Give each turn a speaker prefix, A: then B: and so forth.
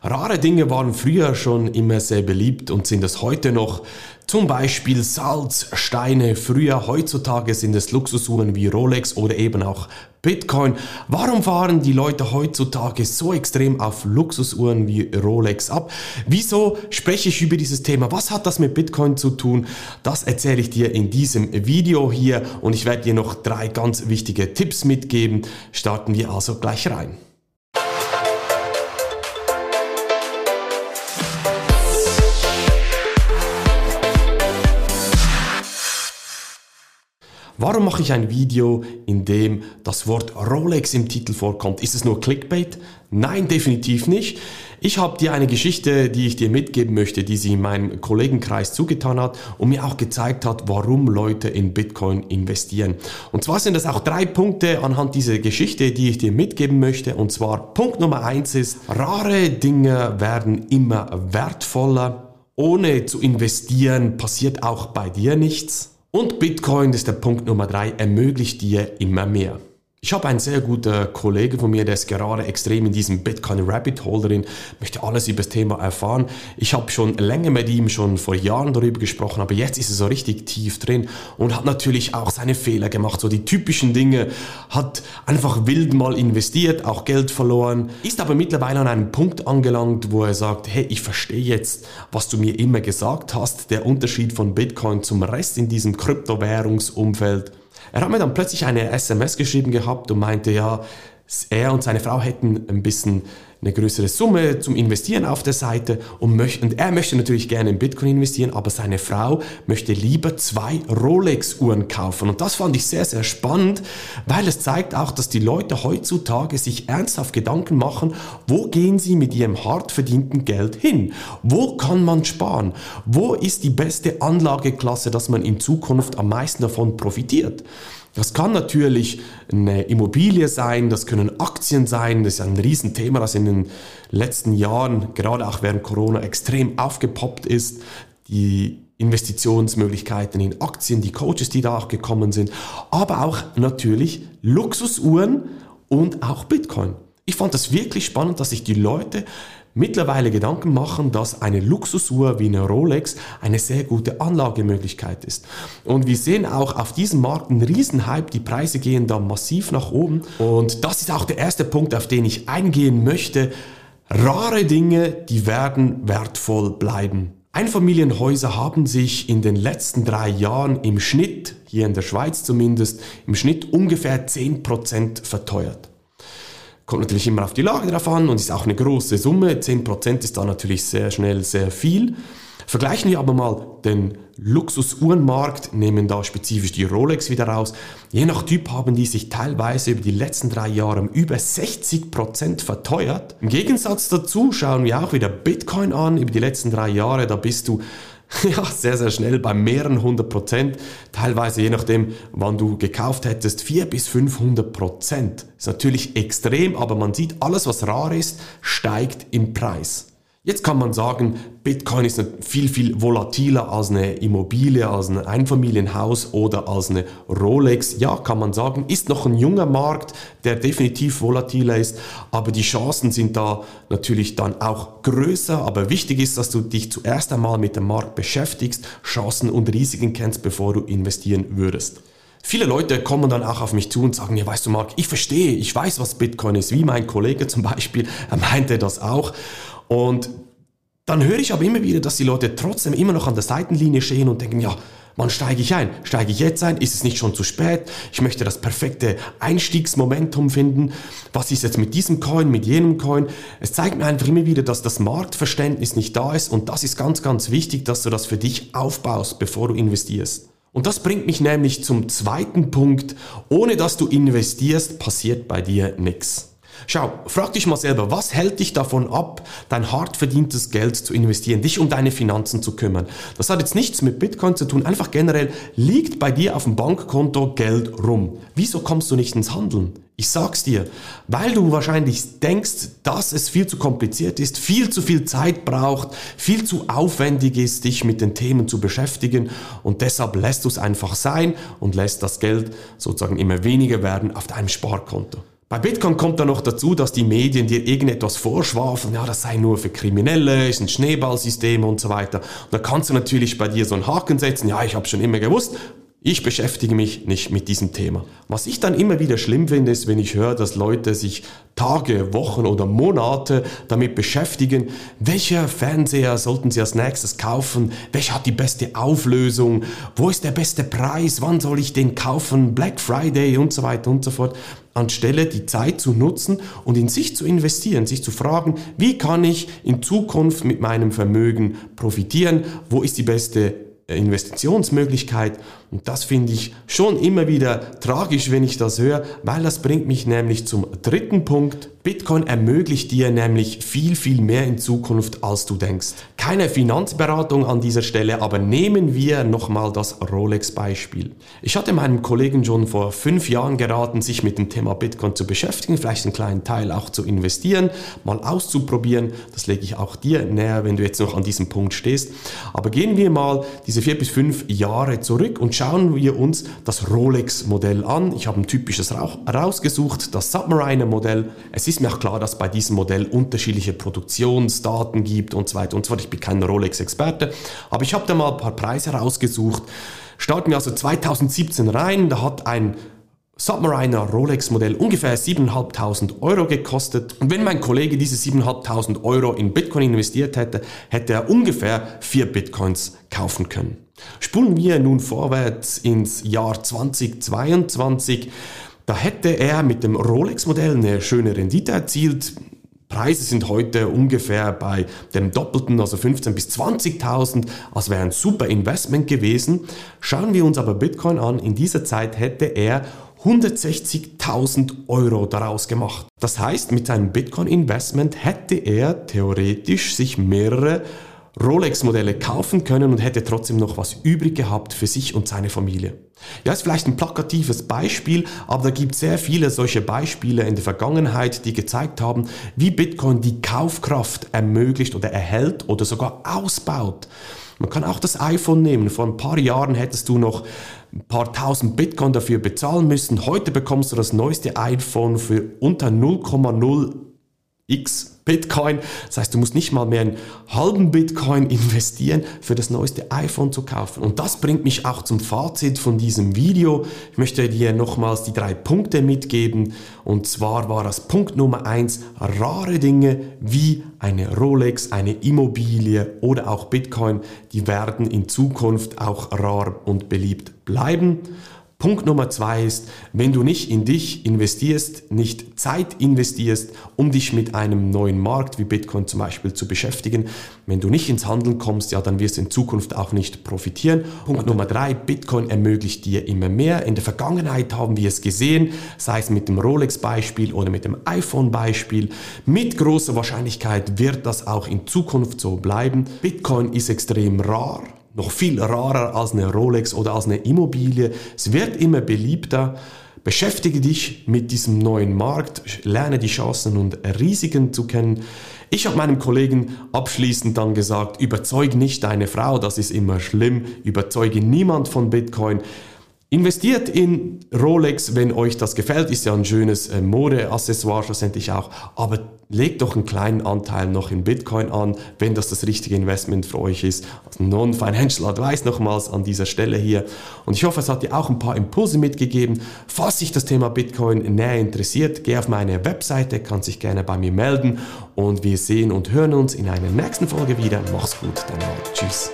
A: Rare Dinge waren früher schon immer sehr beliebt und sind es heute noch. Zum Beispiel Salz, Steine. Früher, heutzutage sind es Luxusuhren wie Rolex oder eben auch Bitcoin. Warum fahren die Leute heutzutage so extrem auf Luxusuhren wie Rolex ab? Wieso spreche ich über dieses Thema? Was hat das mit Bitcoin zu tun? Das erzähle ich dir in diesem Video hier und ich werde dir noch drei ganz wichtige Tipps mitgeben. Starten wir also gleich rein. Warum mache ich ein Video, in dem das Wort Rolex im Titel vorkommt? Ist es nur Clickbait? Nein, definitiv nicht. Ich habe dir eine Geschichte, die ich dir mitgeben möchte, die sie in meinem Kollegenkreis zugetan hat und mir auch gezeigt hat, warum Leute in Bitcoin investieren. Und zwar sind das auch drei Punkte anhand dieser Geschichte, die ich dir mitgeben möchte. Und zwar Punkt Nummer eins ist, rare Dinge werden immer wertvoller. Ohne zu investieren passiert auch bei dir nichts. Und Bitcoin, das ist der Punkt Nummer drei, ermöglicht dir immer mehr. Ich habe einen sehr guten Kollegen von mir, der ist gerade extrem in diesem Bitcoin Rabbit Hole drin, möchte alles über das Thema erfahren. Ich habe schon länger mit ihm schon vor Jahren darüber gesprochen, aber jetzt ist er so richtig tief drin und hat natürlich auch seine Fehler gemacht, so die typischen Dinge, hat einfach wild mal investiert, auch Geld verloren, ist aber mittlerweile an einem Punkt angelangt, wo er sagt, hey, ich verstehe jetzt, was du mir immer gesagt hast, der Unterschied von Bitcoin zum Rest in diesem Kryptowährungsumfeld. Er hat mir dann plötzlich eine SMS geschrieben gehabt und meinte, ja, er und seine Frau hätten ein bisschen eine größere Summe zum Investieren auf der Seite und, möchte, und er möchte natürlich gerne in Bitcoin investieren, aber seine Frau möchte lieber zwei Rolex-Uhren kaufen. Und das fand ich sehr, sehr spannend, weil es zeigt auch, dass die Leute heutzutage sich ernsthaft Gedanken machen, wo gehen sie mit ihrem hart verdienten Geld hin? Wo kann man sparen? Wo ist die beste Anlageklasse, dass man in Zukunft am meisten davon profitiert? Das kann natürlich eine Immobilie sein, das können Aktien sein, das ist ein Riesenthema, das in den letzten Jahren, gerade auch während Corona, extrem aufgepoppt ist. Die Investitionsmöglichkeiten in Aktien, die Coaches, die da auch gekommen sind, aber auch natürlich Luxusuhren und auch Bitcoin. Ich fand das wirklich spannend, dass sich die Leute mittlerweile Gedanken machen, dass eine Luxusuhr wie eine Rolex eine sehr gute Anlagemöglichkeit ist. Und wir sehen auch auf diesem Markt einen Riesenhype, die Preise gehen da massiv nach oben. Und das ist auch der erste Punkt, auf den ich eingehen möchte. Rare Dinge, die werden wertvoll bleiben. Einfamilienhäuser haben sich in den letzten drei Jahren im Schnitt, hier in der Schweiz zumindest, im Schnitt ungefähr 10% verteuert. Kommt natürlich immer auf die Lage drauf an und ist auch eine große Summe. 10% ist da natürlich sehr schnell sehr viel. Vergleichen wir aber mal den Luxusuhrenmarkt, nehmen da spezifisch die Rolex wieder raus. Je nach Typ haben die sich teilweise über die letzten drei Jahre um über 60% verteuert. Im Gegensatz dazu schauen wir auch wieder Bitcoin an. Über die letzten drei Jahre, da bist du ja, sehr, sehr schnell bei mehreren hundert Prozent, teilweise je nachdem, wann du gekauft hättest, vier bis 500 Prozent. Ist natürlich extrem, aber man sieht, alles was rar ist, steigt im Preis. Jetzt kann man sagen, Bitcoin ist viel, viel volatiler als eine Immobilie, als ein Einfamilienhaus oder als eine Rolex. Ja, kann man sagen, ist noch ein junger Markt, der definitiv volatiler ist, aber die Chancen sind da natürlich dann auch größer. Aber wichtig ist, dass du dich zuerst einmal mit dem Markt beschäftigst, Chancen und Risiken kennst, bevor du investieren würdest. Viele Leute kommen dann auch auf mich zu und sagen, ja, weißt du, Marc, ich verstehe, ich weiß, was Bitcoin ist, wie mein Kollege zum Beispiel, er meinte das auch. Und dann höre ich aber immer wieder, dass die Leute trotzdem immer noch an der Seitenlinie stehen und denken, ja, wann steige ich ein? Steige ich jetzt ein? Ist es nicht schon zu spät? Ich möchte das perfekte Einstiegsmomentum finden. Was ist jetzt mit diesem Coin, mit jenem Coin? Es zeigt mir einfach immer wieder, dass das Marktverständnis nicht da ist und das ist ganz, ganz wichtig, dass du das für dich aufbaust, bevor du investierst. Und das bringt mich nämlich zum zweiten Punkt. Ohne dass du investierst, passiert bei dir nichts. Schau, frag dich mal selber, was hält dich davon ab, dein hart verdientes Geld zu investieren, dich um deine Finanzen zu kümmern? Das hat jetzt nichts mit Bitcoin zu tun, einfach generell liegt bei dir auf dem Bankkonto Geld rum. Wieso kommst du nicht ins Handeln? Ich sag's dir, weil du wahrscheinlich denkst, dass es viel zu kompliziert ist, viel zu viel Zeit braucht, viel zu aufwendig ist, dich mit den Themen zu beschäftigen und deshalb lässt du es einfach sein und lässt das Geld sozusagen immer weniger werden auf deinem Sparkonto. Bei Bitcoin kommt dann noch dazu, dass die Medien dir irgendetwas vorschwafeln, ja, das sei nur für Kriminelle, ist ein Schneeballsystem und so weiter. Und da kannst du natürlich bei dir so einen Haken setzen, ja, ich habe schon immer gewusst, ich beschäftige mich nicht mit diesem Thema. Was ich dann immer wieder schlimm finde, ist, wenn ich höre, dass Leute sich Tage, Wochen oder Monate damit beschäftigen, welcher Fernseher sollten sie als nächstes kaufen, welcher hat die beste Auflösung, wo ist der beste Preis, wann soll ich den kaufen, Black Friday und so weiter und so fort, anstelle die Zeit zu nutzen und in sich zu investieren, sich zu fragen, wie kann ich in Zukunft mit meinem Vermögen profitieren, wo ist die beste Investitionsmöglichkeit. Und das finde ich schon immer wieder tragisch, wenn ich das höre, weil das bringt mich nämlich zum dritten Punkt. Bitcoin ermöglicht dir nämlich viel, viel mehr in Zukunft, als du denkst. Keine Finanzberatung an dieser Stelle, aber nehmen wir nochmal das Rolex-Beispiel. Ich hatte meinem Kollegen schon vor fünf Jahren geraten, sich mit dem Thema Bitcoin zu beschäftigen, vielleicht einen kleinen Teil auch zu investieren, mal auszuprobieren. Das lege ich auch dir näher, wenn du jetzt noch an diesem Punkt stehst. Aber gehen wir mal diese vier bis fünf Jahre zurück und schauen wir uns das Rolex-Modell an. Ich habe ein typisches rausgesucht, das Submariner-Modell. Es ist ist mir auch klar, dass bei diesem Modell unterschiedliche Produktionsdaten gibt und so weiter und so fort. Ich bin kein Rolex-Experte, aber ich habe da mal ein paar Preise rausgesucht. Starten wir also 2017 rein, da hat ein Submariner Rolex Modell ungefähr 7.500 Euro gekostet. Und wenn mein Kollege diese 7.500 Euro in Bitcoin investiert hätte, hätte er ungefähr vier Bitcoins kaufen können. Spulen wir nun vorwärts ins Jahr 2022. Da hätte er mit dem Rolex-Modell eine schöne Rendite erzielt. Preise sind heute ungefähr bei dem Doppelten, also 15.000 bis 20.000, als wäre ein super Investment gewesen. Schauen wir uns aber Bitcoin an, in dieser Zeit hätte er 160.000 Euro daraus gemacht. Das heißt, mit seinem Bitcoin-Investment hätte er theoretisch sich mehrere Rolex-Modelle kaufen können und hätte trotzdem noch was übrig gehabt für sich und seine Familie. Ja, ist vielleicht ein plakatives Beispiel, aber da gibt es sehr viele solche Beispiele in der Vergangenheit, die gezeigt haben, wie Bitcoin die Kaufkraft ermöglicht oder erhält oder sogar ausbaut. Man kann auch das iPhone nehmen. Vor ein paar Jahren hättest du noch ein paar tausend Bitcoin dafür bezahlen müssen. Heute bekommst du das neueste iPhone für unter 0,0 x Bitcoin. Das heißt, du musst nicht mal mehr einen halben Bitcoin investieren, für das neueste iPhone zu kaufen. Und das bringt mich auch zum Fazit von diesem Video. Ich möchte dir nochmals die drei Punkte mitgeben. Und zwar war das Punkt Nummer eins, rare Dinge wie eine Rolex, eine Immobilie oder auch Bitcoin, die werden in Zukunft auch rar und beliebt bleiben. Punkt Nummer zwei ist, wenn du nicht in dich investierst, nicht Zeit investierst, um dich mit einem neuen Markt wie Bitcoin zum Beispiel zu beschäftigen, wenn du nicht ins Handeln kommst, ja, dann wirst du in Zukunft auch nicht profitieren. Punkt Nummer drei, Bitcoin ermöglicht dir immer mehr. In der Vergangenheit haben wir es gesehen, sei es mit dem Rolex-Beispiel oder mit dem iPhone-Beispiel. Mit großer Wahrscheinlichkeit wird das auch in Zukunft so bleiben. Bitcoin ist extrem rar noch viel rarer als eine Rolex oder als eine Immobilie. Es wird immer beliebter. Beschäftige dich mit diesem neuen Markt, lerne die Chancen und Risiken zu kennen. Ich habe meinem Kollegen abschließend dann gesagt, überzeuge nicht deine Frau, das ist immer schlimm, überzeuge niemand von Bitcoin. Investiert in Rolex, wenn euch das gefällt, ist ja ein schönes äh, Mode-Accessoire schlussendlich auch, aber legt doch einen kleinen Anteil noch in Bitcoin an, wenn das das richtige Investment für euch ist. Also Non-Financial Advice nochmals an dieser Stelle hier. Und ich hoffe, es hat dir auch ein paar Impulse mitgegeben. Falls sich das Thema Bitcoin näher interessiert, geh auf meine Webseite, kannst dich gerne bei mir melden und wir sehen und hören uns in einer nächsten Folge wieder. Mach's gut, dein Tschüss.